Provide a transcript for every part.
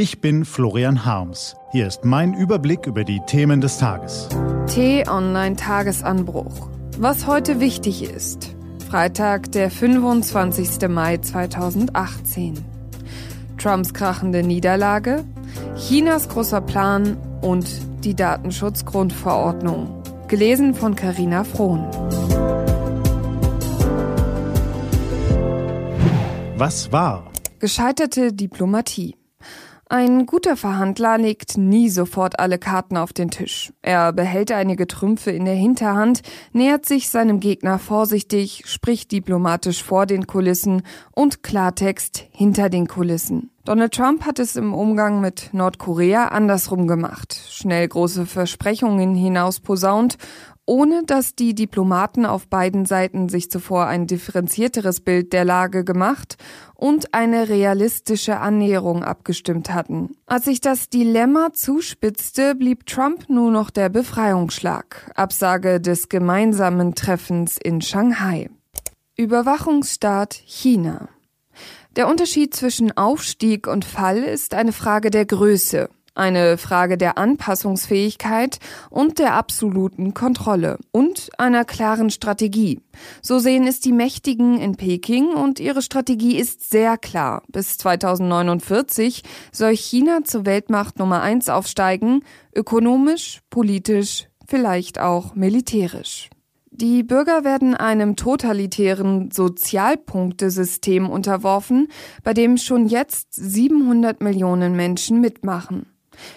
Ich bin Florian Harms. Hier ist mein Überblick über die Themen des Tages. T-Online Tagesanbruch. Was heute wichtig ist. Freitag, der 25. Mai 2018. Trumps krachende Niederlage, Chinas großer Plan und die Datenschutzgrundverordnung. Gelesen von Carina Frohn. Was war? Gescheiterte Diplomatie. Ein guter Verhandler legt nie sofort alle Karten auf den Tisch. Er behält einige Trümpfe in der Hinterhand, nähert sich seinem Gegner vorsichtig, spricht diplomatisch vor den Kulissen und Klartext hinter den Kulissen. Donald Trump hat es im Umgang mit Nordkorea andersrum gemacht, schnell große Versprechungen hinaus posaunt ohne dass die Diplomaten auf beiden Seiten sich zuvor ein differenzierteres Bild der Lage gemacht und eine realistische Annäherung abgestimmt hatten. Als sich das Dilemma zuspitzte, blieb Trump nur noch der Befreiungsschlag, Absage des gemeinsamen Treffens in Shanghai. Überwachungsstaat China. Der Unterschied zwischen Aufstieg und Fall ist eine Frage der Größe eine Frage der Anpassungsfähigkeit und der absoluten Kontrolle und einer klaren Strategie. So sehen es die Mächtigen in Peking und ihre Strategie ist sehr klar. Bis 2049 soll China zur Weltmacht Nummer eins aufsteigen, ökonomisch, politisch, vielleicht auch militärisch. Die Bürger werden einem totalitären Sozialpunktesystem unterworfen, bei dem schon jetzt 700 Millionen Menschen mitmachen.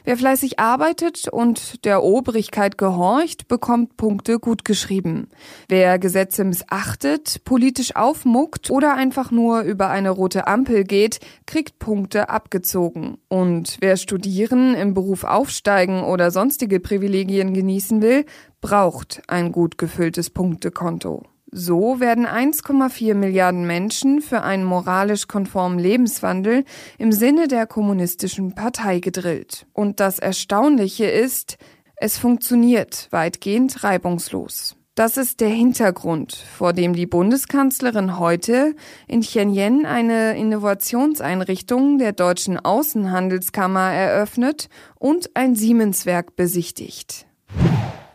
Wer fleißig arbeitet und der Obrigkeit gehorcht, bekommt Punkte gutgeschrieben. Wer Gesetze missachtet, politisch aufmuckt oder einfach nur über eine rote Ampel geht, kriegt Punkte abgezogen. Und wer studieren, im Beruf aufsteigen oder sonstige Privilegien genießen will, braucht ein gut gefülltes Punktekonto. So werden 1,4 Milliarden Menschen für einen moralisch konformen Lebenswandel im Sinne der kommunistischen Partei gedrillt. Und das Erstaunliche ist, es funktioniert weitgehend reibungslos. Das ist der Hintergrund, vor dem die Bundeskanzlerin heute in Tianjin eine Innovationseinrichtung der deutschen Außenhandelskammer eröffnet und ein Siemenswerk besichtigt.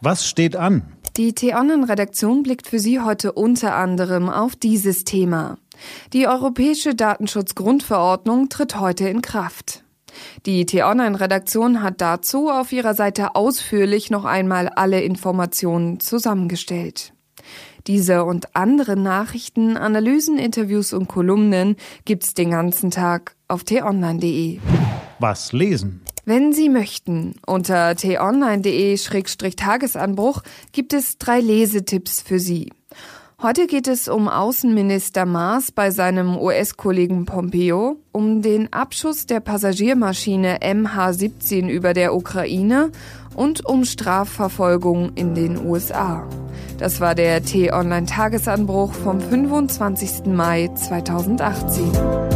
Was steht an? Die T-Online-Redaktion blickt für Sie heute unter anderem auf dieses Thema. Die Europäische Datenschutzgrundverordnung tritt heute in Kraft. Die T-Online-Redaktion hat dazu auf ihrer Seite ausführlich noch einmal alle Informationen zusammengestellt. Diese und andere Nachrichten, Analysen, Interviews und Kolumnen gibt's den ganzen Tag auf t-online.de. Was lesen? Wenn Sie möchten, unter t-online.de-tagesanbruch gibt es drei Lesetipps für Sie. Heute geht es um Außenminister Maas bei seinem US-Kollegen Pompeo, um den Abschuss der Passagiermaschine MH17 über der Ukraine und um Strafverfolgung in den USA. Das war der T-Online-Tagesanbruch vom 25. Mai 2018.